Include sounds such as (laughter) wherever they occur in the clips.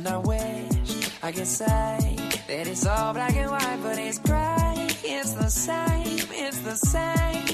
And I wish I could say that it's all black and white, but it's gray. It's the same, it's the same.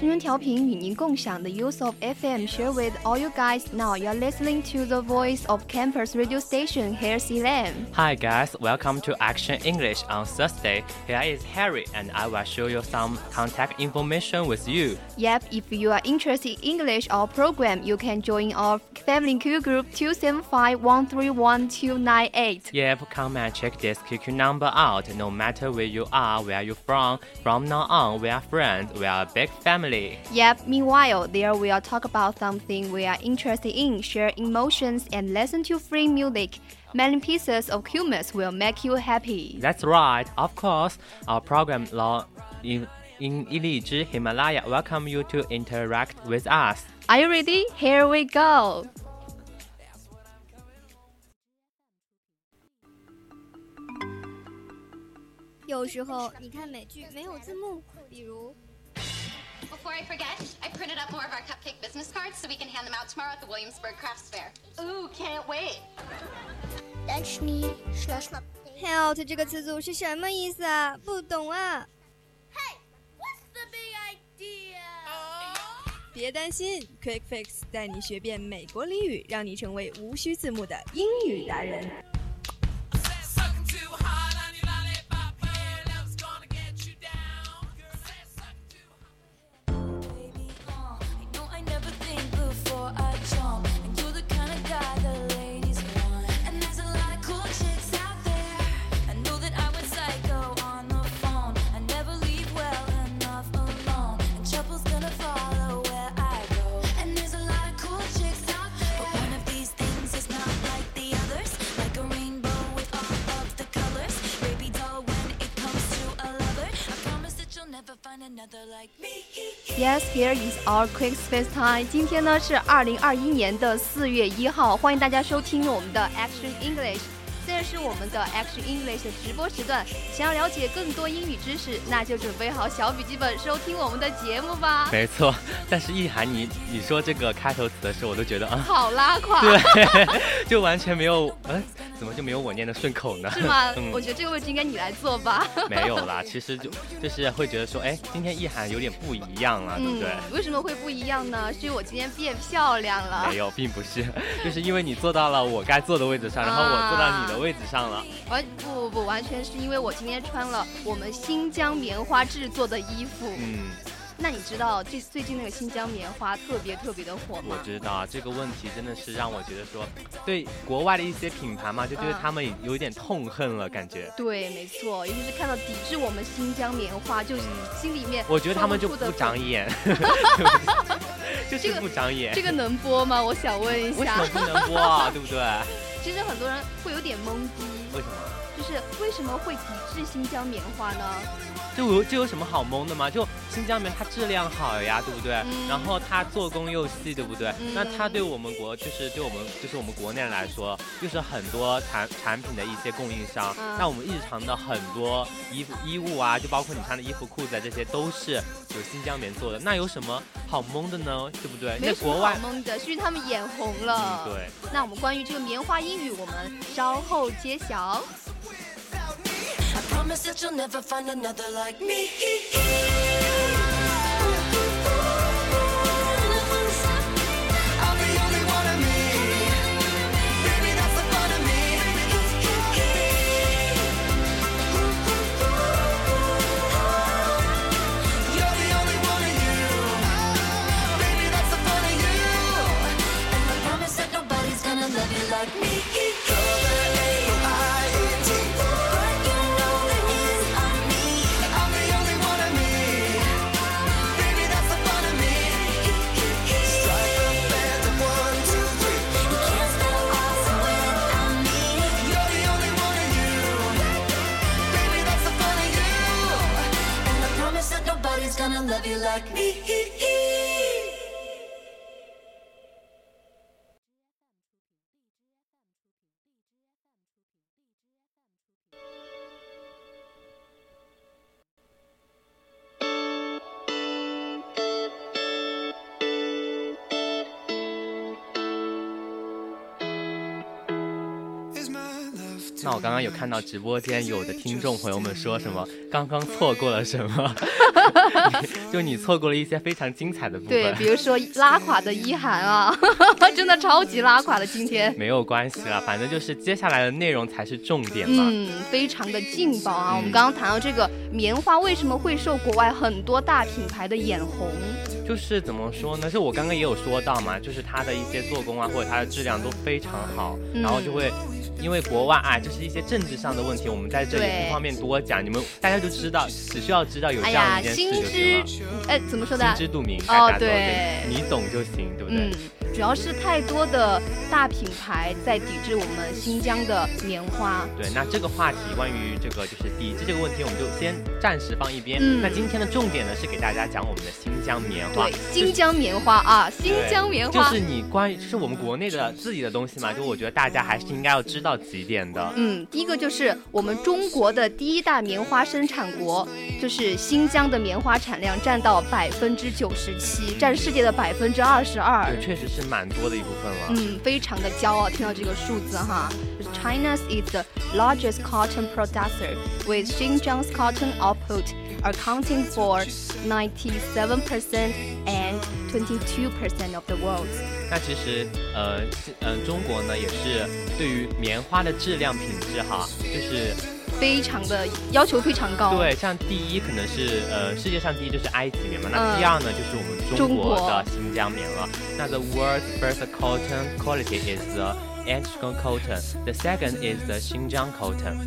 青春调频与您共享的 use of FM share with all you guys. Now you're listening to the voice of campus radio station. Here's Elaine. Hi guys, welcome to Action English on Thursday. Here is Harry, and I will show you some contact information with you. Yep, if you are interested in English or program, you can join our family Q group 275131298. Yep, come and check this QQ number out. No matter where you are, where you from, from now on, we are friends. We are a big family family. Yep, meanwhile, there we'll talk about something we are interested in, share emotions, and listen to free music. Many pieces of humor will make you happy. That's right, of course. Our program law in in Iliji Himalaya welcome you to interact with us. Are you ready? Here we go. 有时(laughs) 候你看美剧没有字幕，比如 before I forget, I printed up more of our cupcake business cards so we can hand them out tomorrow at the Williamsburg Crafts Fair. Ooh, can't wait. Health 这个词组是什么意思啊？不懂啊。Hey, what's the big idea? 别担心，Quick Fix 带你学遍美国俚语，让你成为无需字幕的英语达人。 Here is our quick space time. 今天呢是二零二一年的四月一号，欢迎大家收听我们的 Action English。现在是我们的 Action English 的直播时段，想要了解更多英语知识，那就准备好小笔记本收听我们的节目吧。没错，但是意涵你你说这个开头词的时候，我都觉得啊，好拉垮，对，(laughs) 就完全没有，嗯，怎么就没有我念的顺口呢？是吗？(laughs) 我觉得这个位置应该你来做吧。没有啦，其实就就是会觉得说，哎，今天意涵有点不一样啊，对不对？为什么会不一样呢？是因为我今天变漂亮了。没有，并不是，(laughs) 就是因为你坐到了我该坐的位置上，然后我坐到你的位置上了。完不不不，完全是因为我今天穿了我们新疆棉花制作的衣服。嗯，那你知道最最近那个新疆棉花特别特别的火吗？我知道这个问题真的是让我觉得说，对国外的一些品牌嘛，就觉得他们有一点痛恨了，感觉。对，没错，尤其是看到抵制我们新疆棉花，就是心里面。我觉得他们就 (laughs) (laughs) 不长眼，就是不长眼。这个能播吗？我想问一下。为什么不能播啊？对不对？(laughs) 其实很多人会有点懵逼，为什么？就是为什么会抵制新疆棉花呢？这有这有什么好懵的吗？就新疆棉它质量好呀，对不对？然后它做工又细，对不对？那它对我们国就是对我们就是我们国内来说，就是很多产产品的一些供应商。那我们日常的很多衣服衣物啊，就包括你穿的衣服裤子啊，这些都是有新疆棉做的。那有什么好蒙的呢？对不对？没国外蒙的，是因为他们眼红了。对。那我们关于这个棉花英语，我们稍后揭晓。promise that you'll never find another like me. Love you like me. (laughs) 刚刚有看到直播间有的听众朋友们说什么，刚刚错过了什么，(laughs) 就你错过了一些非常精彩的部对，分。比如说拉垮的一涵啊，(laughs) 真的超级拉垮的今天。没有关系啦，反正就是接下来的内容才是重点嘛。嗯，非常的劲爆啊！嗯我们刚刚谈到这个棉花为什么会受国外很多大品牌的眼红？就是怎么说呢？就我刚刚也有说到嘛，就是它的一些做工啊，或者它的质量都非常好，嗯然后就会。因为国外啊，就是一些政治上的问题，我们在这里不方便多讲，你们大家就知道，只需要知道有这样一件事就行了。知，哎，怎么说的？心知肚明，哦大家都对你懂就行，对不对？嗯，主要是太多的大品牌在抵制我们新疆的棉花。对，那这个话题关于这个就是抵制这个问题，我们就先暂时放一边。嗯那今天的重点呢是给大家讲我们的新疆棉花。对，新疆棉花啊，新疆棉花。就是你关于就是我们国内的自己的东西嘛，就我觉得大家还是应该要知道几点的。嗯，第一个就是我们中国的第一大棉花生产国，就是新疆的棉花产量占到百分之九十七，占世界的百分之二十二。对，确实是蛮多的一部分了。嗯，非常的骄傲，听到这个数字哈。China is the largest cotton producer, with Xinjiang's cotton output accounting for 97% and 22% of the world's. 那其实呃嗯、呃、中国呢也是对于棉花的质量品质哈，就是非常的要求非常高。对，像第一可能是呃世界上第一就是埃及棉嘛，那嗯第二呢就是我们中中国国的新疆棉了。那 the world's first cotton quality is the Ashton cotton. The second is the Xinjiang cotton.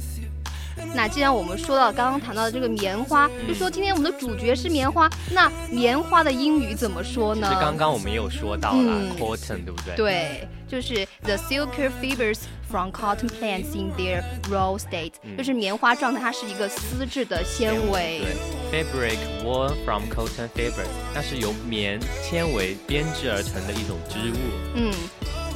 那既然我们说到刚刚谈到的这个棉花，嗯就说今天我们的主角是棉花，那棉花的英语怎么说呢？是刚刚我们也有说到了、嗯 cotton，对不对？。对，就是 the silky fibers from cotton plants in their raw state，、嗯就是棉花状态，它是一个丝质的纤维。对，fabric woven from cotton fibers，那是由棉纤维编织而成的一种织物。嗯。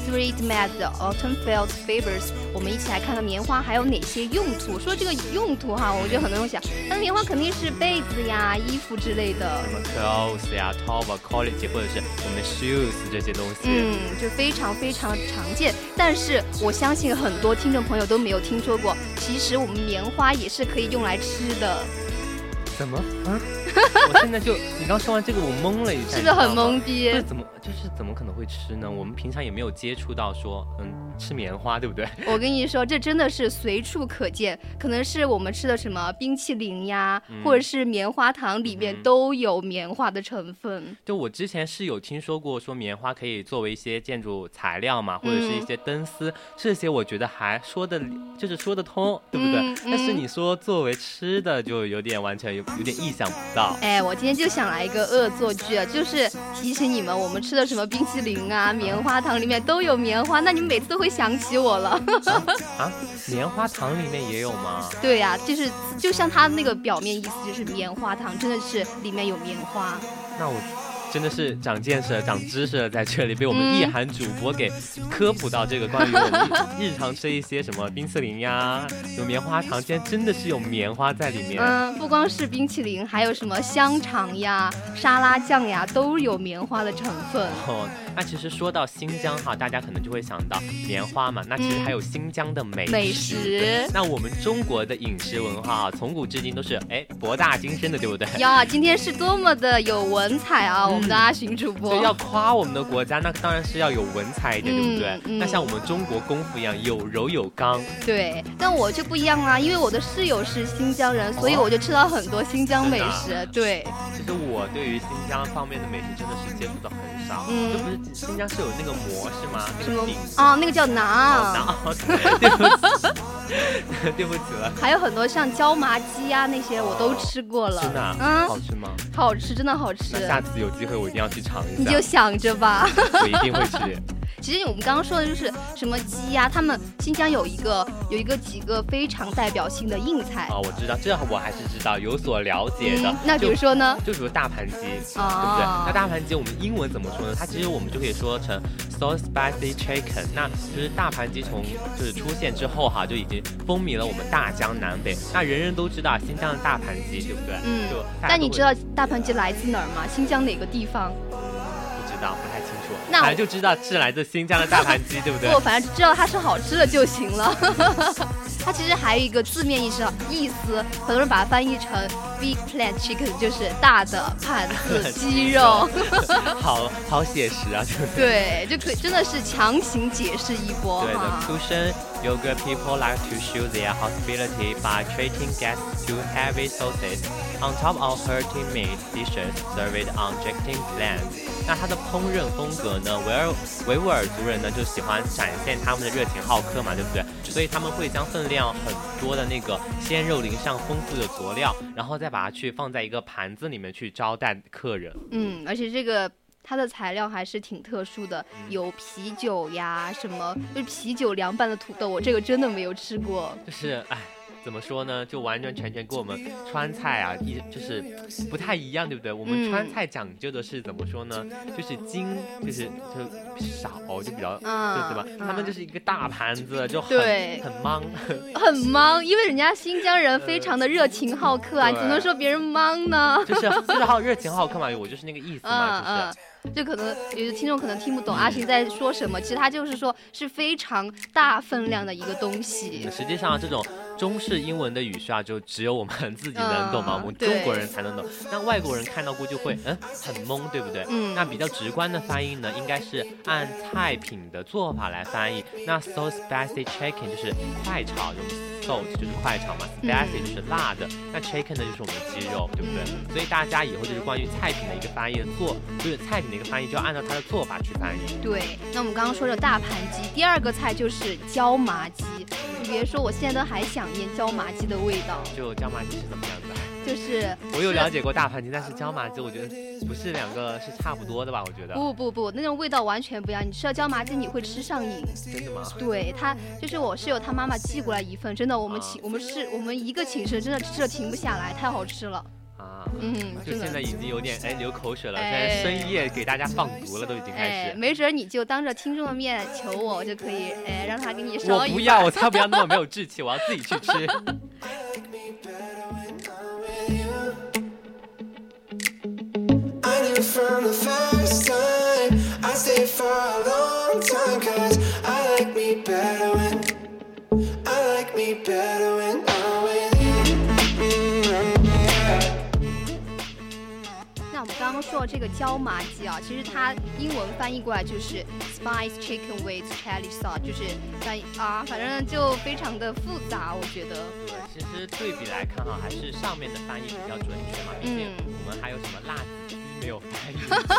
Thread made the autumn felt fibers，我们一起来看看棉花还有哪些用途。说这个用途哈，我觉得很多人想，那棉花肯定是被子呀、衣服之类的。什么 clothes 呀、top quality，或者是我们的 shoes 这些东西。嗯，就非常非常常见。但是我相信很多听众朋友都没有听说过，其实我们棉花也是可以用来吃的，怎么啊？(laughs) 我现在就你刚说完这个，我懵了一下，是不是很懵逼这？怎么就是怎么可能会吃呢？我们平常也没有接触到说，嗯，吃棉花，对不对？(laughs) 我跟你说，这真的是随处可见，可能是我们吃的什么冰淇淋呀，嗯或者是棉花糖里面嗯都有棉花的成分。就我之前是有听说过，说棉花可以作为一些建筑材料嘛，或者是一些灯丝，这些我觉得还说的，就是说得通，对不对？嗯但是嗯你说作为吃的，就有点完全有有点意想不到。哎，我今天就想来一个恶作剧啊，就是提醒你们，我们吃的什么冰淇淋啊、棉花糖里面都有棉花，那你们每次都会想起我了。(laughs) 啊，棉花糖里面也有吗？对呀、就是就像它那个表面意思就是棉花糖，真的是里面有棉花。那我真的是长见识了、长知识了，在这里被我们嗯意涵主播给科普到这个关于我们日常吃一些什么冰淇淋呀、有棉花糖，竟然真的是有棉花在里面。嗯，不光是冰淇淋，还有什么香肠呀、沙拉酱呀，都有棉花的成分。哦，那其实说到新疆哈，大家可能就会想到棉花嘛，那其实嗯还有新疆的美食。美食那我们中国的饮食文化啊，从古至今都是哎博大精深的，对不对？呀，今天是多么的有文采啊！(laughs) 我们的阿寻主播所以要夸我们的国家，那当然是要有文采一点，对不对？那像我们中国功夫一样，有柔有刚。对，但我就不一样啦，因为我的室友是新疆人，所以哦我就吃到很多新疆美食。对，其实我对于新疆方面的美食真的是接触的很少，嗯就不是新疆是有那个馍是吗？那什么个饼。啊？那个叫哦馕，馕 (laughs) 对不起，对不起了。还有很多像椒麻鸡呀、那些我都吃过了。真的啊、嗯，好吃吗？好吃，真的好吃那。下次有机会我一定要去尝一下。你就想着吧。(laughs) 我一定会吃。其实我们刚刚说的就是什么鸡呀、他们新疆有一个有一个几个非常代表性的硬菜。啊，我知道，这我还是知道，有所了解的。嗯那比如说呢？就比如大盘鸡，对不对？哦那大盘鸡我们英文怎么说呢？它其实我们就可以说成 so spicy chicken。那就是大盘鸡从就是出现之后哈，就已经风靡了我们大江南北。那人人都知道新疆的大盘鸡，对不对？嗯就但你知道大盘鸡来自哪儿吗？新疆哪个地方？不知道？不太清楚。那正就知道是来自新疆的大盘鸡，(laughs) 对不对不，？反正知道它是好吃的就行了。(laughs) 它其实还有一个字面意思，意思很多人把它翻译成 big plant chicken，就是大的盘子 (laughs) 鸡肉。好好写实啊，对不对？对，就可以真的是强行解释一波对的哈。，cushion yoga people like to show their hospitality by treating guests to heavy sauces on top of hearty meat dishes served on Jacting land。那它的烹饪风格呢，维尔维吾尔族人呢就喜欢展现他们的热情好客嘛，对不对？所以他们会将分量很多的那个鲜肉淋上丰富的佐料，然后再把它去放在一个盘子里面去招待客人。嗯，而且这个。它的材料还是挺特殊的，嗯有啤酒呀，什么就是啤酒凉拌的土豆，我这个真的没有吃过。就是哎，怎么说呢？就完完全全跟我们川菜啊，一就是不太一样，对不对？我们嗯川菜讲究的是怎么说呢？就是精，就是就少，就比较，嗯对对吧？他们就是一个大盘子，就很对很忙。很忙，因为人家新疆人非常的热情好客啊，你怎么能说别人忙呢？就是就是好热情好客嘛，我就是那个意思嘛，就是。就可能有的听众可能听不懂阿行在说什么，其实他就是说是非常大分量的一个东西。实际上，这种中式英文的语序啊，就只有我们自己能懂嘛，嗯我们中国人才能懂。那外国人看到估计会，嗯，很懵，对不对？嗯那比较直观的翻译呢，应该是按菜品的做法来翻译。那 so spicy chicken 就是快炒，就是就是快炒嘛嗯，spicy 就是辣的，那 chicken 呢就是我们的鸡肉，对不对？嗯所以大家以后就是关于菜品的一个翻译的做，就是菜品的一个翻译，就要按照它的做法去翻译。对，那我们刚刚说的大盘鸡，第二个菜就是椒麻鸡。你别说，我现在都还想念椒麻鸡的味道，就椒麻鸡是怎么样子的？就是我有了解过大盘鸡，但是椒麻鸡我觉得不是两个是差不多的吧？我觉得。不不不，那种味道完全不一样。你吃了椒麻鸡，你会吃上瘾。真的吗？对他，就是我室友他妈妈寄过来一份，真的，我们寝、我们是我们一个寝室真的吃的停不下来，太好吃了。啊，嗯，就现在已经有点哎流口水了，现哎在深夜给大家放毒了，都已经开哎，始。没准你就当着听众的面求我，我就可以哎让他给你烧一我不要，我才不要那么没有志气，我要自己去吃。(laughs) from the first time I stayed for a long time Cause I like me better when I like me better when I'm with you Mm, yeah. 那我们刚刚说的这个椒麻鸡啊，其实它英文翻译过来就是 spice chicken with chili sauce，就是翻译啊，反正就非常的复杂，我觉得。对，其实对比来看哈，还是上面的翻译比较准确嘛，毕竟嗯我们还有什么辣有翻译。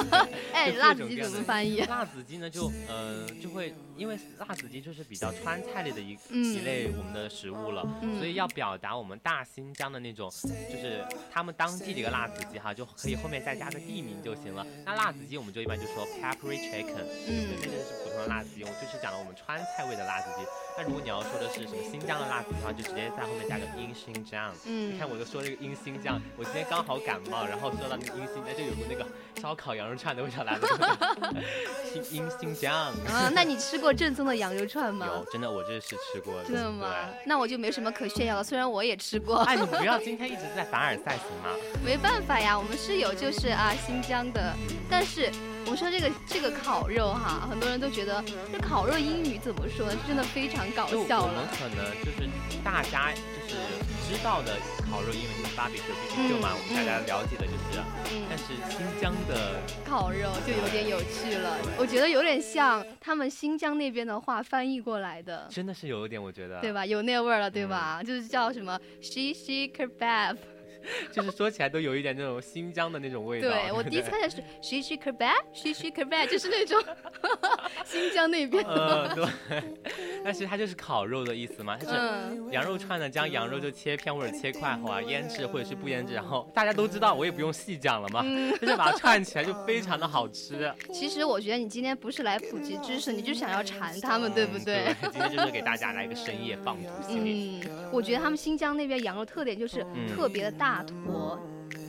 (laughs) 哎，辣子鸡怎么翻译？辣子鸡呢，就呃就会因为辣子鸡就是比较川菜类的一、嗯一类我们的食物了，嗯所以要表达我们大新疆的那种，就是他们当地的一个辣子鸡哈，就可以后面再加个地名就行了。那辣子鸡我们就一般就说 peppery chicken，嗯对，那个是普通的辣子鸡，我就是讲了我们川菜味的辣子鸡。那如果你要说的是什么新疆的辣子鸡的话，就直接在后面加个 in 新疆。嗯你看我就说这个 in 新疆，我今天刚好感冒，然后说到那个 in 新疆，就有个那个烧烤羊肉串的味道来了。新 in 新疆。啊，那你吃过正宗的羊肉串吗？有，真的，我这是吃过的。真的吗？那我就没什么可炫耀了，虽然我也吃过。哎，你不要今天一直在凡尔赛行吗？(laughs) 没办法呀，我们室友就是啊新疆的，但是我说这个这个烤肉哈，很多人都觉得这烤肉英语怎么说呢？真的非常搞就我们。可能就是大家就是知道的烤肉英文就是 barbecue BBQ 嘛，嗯我们大家了解的就是，嗯但是新疆的烤肉就有点有趣了，我觉得有点像他们新疆那边的话翻译过来的，真的是有一点，我觉得，对？吧？有那味儿了，对吧？就是叫什么 shish kebab，就是说起来都有一点那种新疆的那种味道。对我第一次看见是 she she kebab she she kebab，就是那种 (laughs) 新疆那边。嗯，对。但是它就是烤肉的意思嘛，它是羊肉串呢，将羊肉就切片或者切块后啊，腌制或者是不腌制，然后大家都知道，我也不用细讲了嘛，就是把它串起来就非常的好吃。(laughs) 其实我觉得你今天不是来普及知识，你就想要馋他们，对不对？(laughs) 今天就是给大家来一个深夜放毒系列。嗯，我觉得他们新疆那边羊肉特点就是特别的大坨。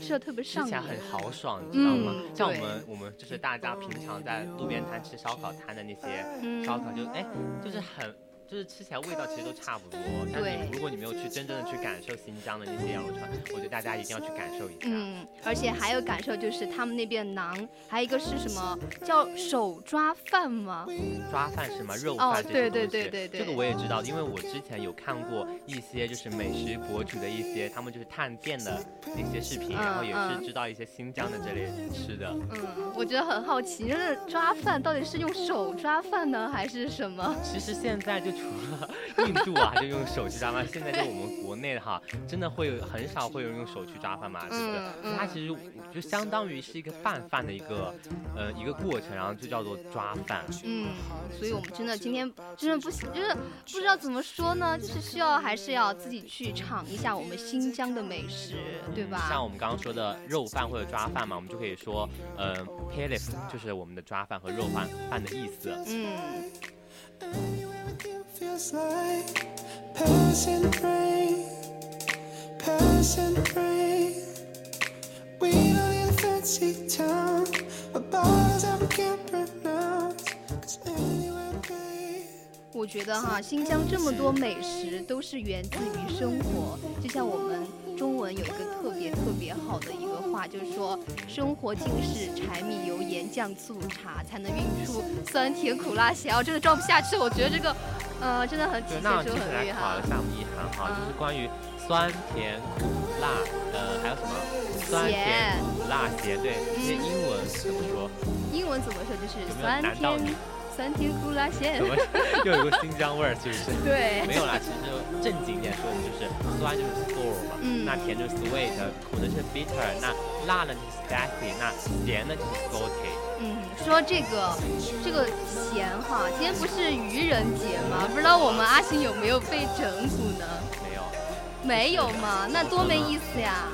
吃的特别上瘾，吃起来很豪爽，你知道吗？像我们我们就是大家平常在路边摊吃烧烤摊的那些烧烤，就哎就是很。就是吃起来味道其实都差不多，但你如果你没有去真正的去感受新疆的那些羊肉串，我觉得大家一定要去感受一下。嗯，而且还有感受就是他们那边馕，还有一个是什么叫手抓饭吗？抓饭是吗？肉饭这对对对对对，这个我也知道，因为我之前有看过一些就是美食博主的一些他们就是探店的那些视频，然后也是知道一些新疆的这类吃的。嗯，我觉得很好奇，就是抓饭到底是用手抓饭呢，还是什么？其实现在就。除 (laughs) 了印度啊，就用手去抓饭。现在就我们国内哈，真的会有很少会有人用手去抓饭嘛，对不对？它其实就相当于是一个拌饭的一个呃一个过程，然后就叫做抓饭。嗯，所以我们真的今天真的不行，就是不知道怎么说呢，就是需要还是要自己去尝一下我们新疆的美食，对吧？像我们刚刚说的肉饭或者抓饭嘛，我们就可以说，呃 p a l i f 就是我们的抓饭和肉饭饭的意思。嗯。Anywhere with you feels like 我觉得哈，新疆这么多美食都是源自于生活，就像我们中文有一个特别特别好的一个话，就是说生活尽是柴米油盐酱醋茶，才能运出酸甜苦辣咸。我真的装不下去，我觉得这个。呃，真的很体现出很厉害。考一下我们一涵哈，就是关于酸甜苦辣，呃，还有什么酸甜苦辣咸，对，这些英文怎么说？英文怎么说？就是酸甜酸甜苦辣咸。又有个新疆味儿？是不是？对。没有啦，其实正经一点说，就是酸就是 sour 嘛，嗯，那甜就是 sweet，苦的是 bitter，那辣呢就是 spicy，那咸呢就是 salty。嗯，说这个这个咸哈，今天不是愚人节吗？不知道我们阿星有没有被整蛊呢？没有，没有嘛？那多没意思呀！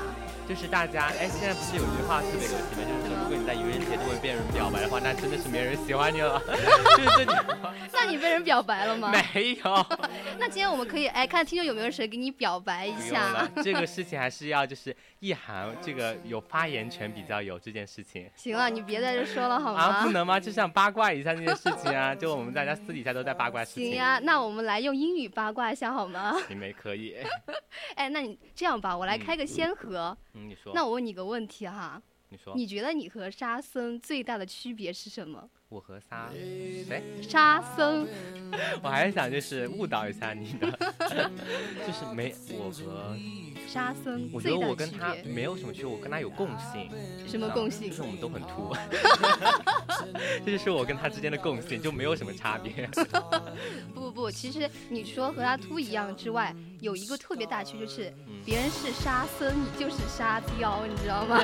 就是大家哎，现在不是有句话特别流行吗？就是说，如果你在愚人节都会被人表白的话，那真的是没人喜欢你了。(laughs) 就是这句话。那你被人表白了吗？没有。(laughs) 那今天我们可以哎，看听众有没有谁给你表白一下。这个事情还是要就是意涵这个有发言权比较有这件事情。行了，你别在这说了好吗？啊，不能吗？就想八卦一下这件事情啊，就我们大家私底下都在八卦事情。行呀，那我们来用英语八卦一下好吗？你们可以。(laughs) 哎，那你这样吧，我来开个先河。嗯，你说。那我问你个问题哈。你说。你觉得你和沙僧最大的区别是什么？我和沙谁？沙僧。(laughs) 我还是想就是误导一下你的，(laughs) 就是没我和沙僧。我觉得我跟他没有什么区别，我跟他有共性。什么共性？就是我们都很秃。(laughs) 这就是我跟他之间的共性，就没有什么差别。(laughs) 不不不，其实你说和他秃一样之外，有一个特别大区就是，别人是沙僧，你就是沙雕，你知道吗？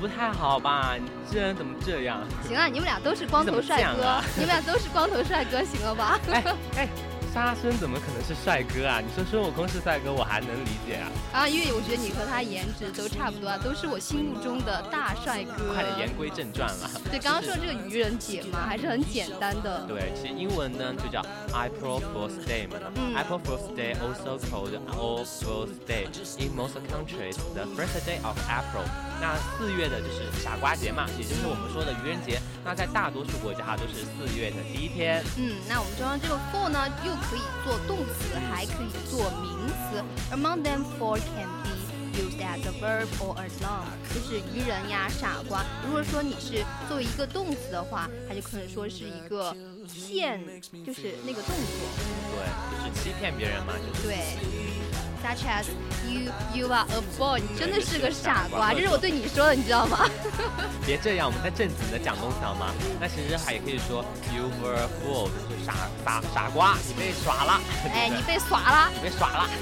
不太好吧？你这人怎么这样？行啊，你们俩都是光头帅哥，你们俩都是光头帅哥，行了吧？哎哎。沙僧怎么可能是帅哥啊？你说孙悟空是帅哥，我还能理解啊。啊，因为我觉得你和他颜值都差不多啊，都是我心目中的大帅哥。快点言归正传了。对，刚刚说的这个愚人节嘛，还是很简单的。对，其实英文呢就叫 April Fool's Day 嘛。April Fool's Day also called All Fool's Day in most countries, the first day of April。那四月的就是傻瓜节嘛，也就是我们说的愚人节。那在大多数国家哈都是四月的第一天。嗯，那我们中央这个 for 呢又。可以做动词，还可以做名词。Among them, four can be used as a verb or a noun，就是愚人呀、傻瓜。如果说你是作为一个动词的话，它就可能说是一个骗，就是那个动作。对，就是欺骗别人嘛，就是。对。Such as you you are a boy，你真的是个傻瓜，这是我对你说的，你知道吗？(laughs) 别这样，我们在正经的讲东西好吗？那其实还可以说 you were a fool，就是傻傻傻瓜，你被耍了。哎，你被耍了，你被耍了。(laughs)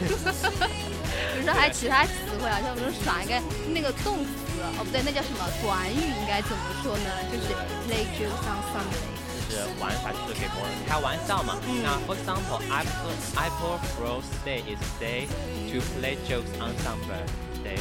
比如说还有其他词汇啊，像我们说耍应该那个动词哦，不对，那叫什么短语应该怎么说呢？就是 play jokes on Sunday，就是玩法，就是给某人开玩笑嘛。那 for example, April April Fool's Day is day to play jokes on Sunday.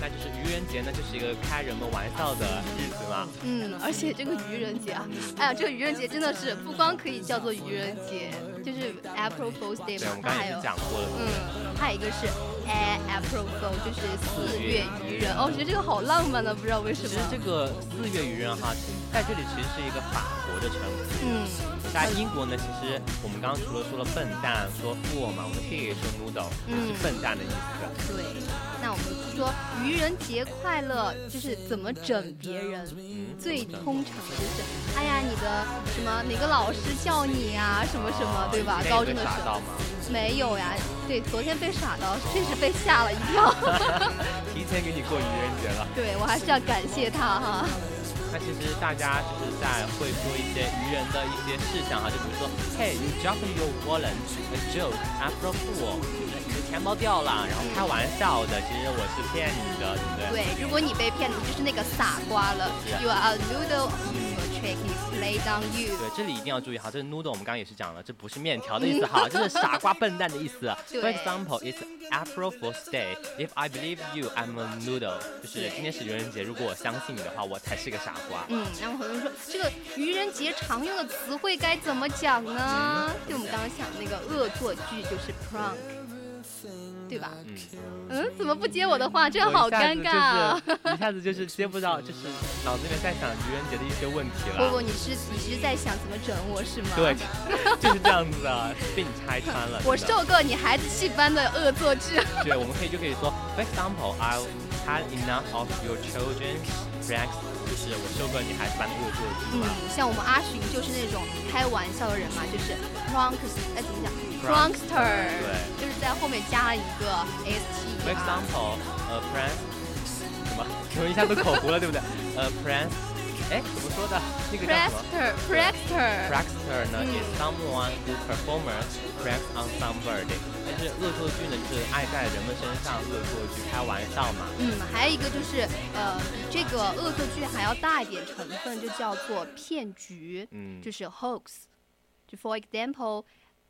那就是愚人节呢，就是一个开人们玩笑的日子嘛。嗯，而且这个愚人节啊，哎呀，这个愚人节真的是不光可以叫做愚人节，就是 April Fool's Day 嘛，它还有讲过了。嗯，还有一个是 April Fool，就是四月愚人。哦，我觉得这个好浪漫呢，不知道为什么。其实这个四月愚人哈，在这里其实是一个法国的称呼。嗯，在英国呢，其实我们刚刚除了说了笨蛋，说 fool 嘛，我们可以说 noodle，就是笨蛋的意思。对。那我们说愚人节快乐，就是怎么整别人？最通常的就是，哎呀，你的什么哪个老师叫你啊？什么什么，对吧？高中的时候没有呀。对，昨天被耍到，确实被吓了一跳。(laughs) 提前给你过愚人节了。对，我还是要感谢他哈。那其实大家就是在会说一些愚人的一些事项哈，就比如说，Hey, you dropped your wallet, a joke, after all. 钱包掉了，然后开玩笑的，其实我是骗你的，对不对？对，如果你被骗，你就是那个傻瓜了。You are a noodle, trick is played on you。对，这里一定要注意哈，这是 noodle 我们刚刚也是讲了，这不是面条的意思哈，这是傻瓜笨蛋的意思。For example, it's April Fool's Day. If I believe you, I'm a noodle. 就是今天是愚人节，如果我相信你的话，我才是个傻瓜。嗯，然后很多人说这个愚人节常用的词汇该怎么讲呢？就我们刚刚讲那个恶作剧，就是 prank。对吧？嗯嗯，怎么不接我的话？这样好尴尬。一下子就是接不到，(laughs) 就是脑子里面在想愚人节的一些问题了。不不，你是你是在想怎么整我是吗？对，就是这样子的，被你拆穿了。我受够你孩子气般的恶作剧。(laughs) 对，我们可以就可以说，For example, I had enough of your children's pranks. 就是我受够你孩子般的恶作剧。嗯，像我们阿寻就是那种开玩笑的人嘛，就是 prank，哎怎么讲？Prankster，对，就是在后面加了一个 s t。For example，呃，prank，什么？我一下都口糊了，对不对？呃，prank，哎，怎么说的？那个叫什么？Prankster，Prankster 呢？Is someone who performs pranks on somebody。但是恶作剧呢，就是爱在人们身上恶作剧，开玩笑嘛。嗯，还有一个就是，呃，比这个恶作剧还要大一点成分，就叫做骗局。嗯，就是 hoax。就 For example。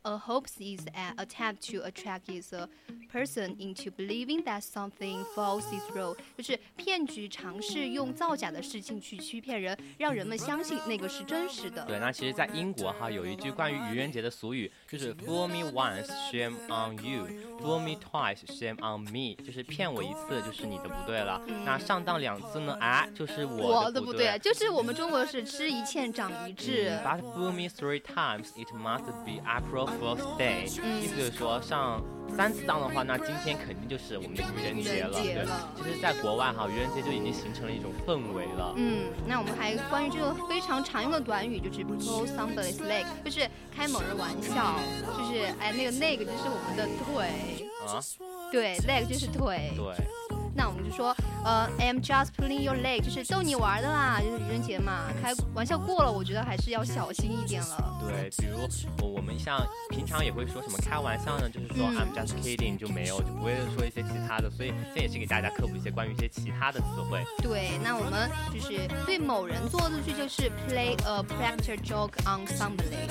A hoax is an attempt to attract is a person into believing that something false is real，就是骗局，尝试用造假的事情去欺骗人，让人们相信那个是真实的。对，那其实，在英国哈，有一句关于愚人节的俗语，就是 Fool me once, shame on you; Fool me twice, shame on me，就是骗我一次就是你的不对了，那上当两次呢，哎，就是我的不对。就是我们中国是吃一堑长一智。But fool me three times, it must be April. First day，意思就是说上三次当的话，那今天肯定就是我们的愚人节了。对，其实，在国外哈，愚人节就已经形成了一种氛围了。嗯，那我们还关于这个非常常用的短语，就是 pull somebody's leg，就是开某人玩笑，就是哎那个那个就是我们的腿啊，对，leg 就是腿。对。那我们就说，呃，I'm just pulling your leg，就是逗你玩的啦，就是愚人节嘛，开玩笑过了，我觉得还是要小心一点了。对，比如我我们像平常也会说什么开玩笑呢，就是说 I'm just kidding 就没有，就不会说一些其他的，所以这也是给大家科普一些关于一些其他的词汇。对，那我们就是对某人做的去就是 play a practical joke on somebody。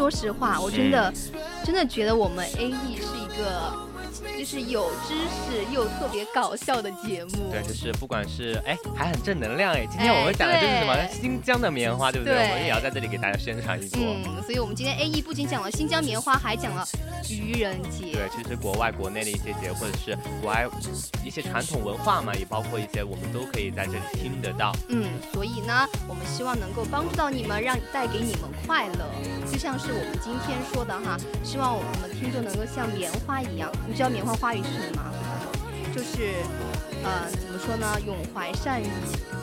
说实话，我真的真的觉得我们 A E 是一个就是有知识又特别搞笑的节目。对，就是不管是哎，还很正能量哎。今天我们讲的就是什么新疆的棉花，对不对？我们也要在这里给大家宣传一波。嗯，所以我们今天 A E 不仅讲了新疆棉花，还讲了愚人节。对，其实国外、国内的一些节，或者是国外一些传统文化嘛，也包括一些我们都可以在这里听得到。嗯，所以呢，我们希望能够帮助到你们，让带给你们快乐。就像是我们今天说的哈，希望我们听众能够像棉花一样。你知道棉花花语是什么吗？就是，呃，怎么说呢？永怀善意。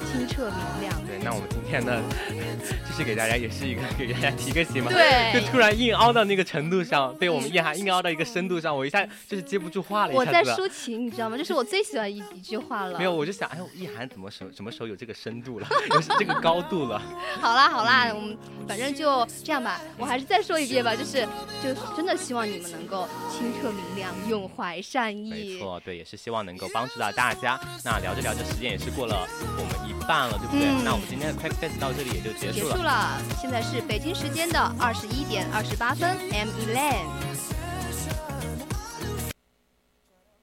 清澈明亮。对，那我们今天呢，(laughs) 就是给大家也是一个给大家提个醒嘛。对。就突然硬凹到那个程度上，被我们叶涵硬凹到一个深度上，我一下就是接不住话了。我在抒情，你知道吗？这是我最喜欢一一句话了。没有，我就想，哎呦，叶涵怎么什什么时候有这个深度了，(laughs) 有这个高度了？(laughs) 好啦好啦，我们反正就这样吧。我还是再说一遍吧，就是就是真的希望你们能够清澈明亮，永怀善意。没错，对，也是希望能够帮助到大家。那聊着聊着，时间也是过了我们一。半了，对不对？那我们今天的 Quick Face 到这里也就结束了。结束了，现在是北京时间的二十一点二十八分，M Eleven。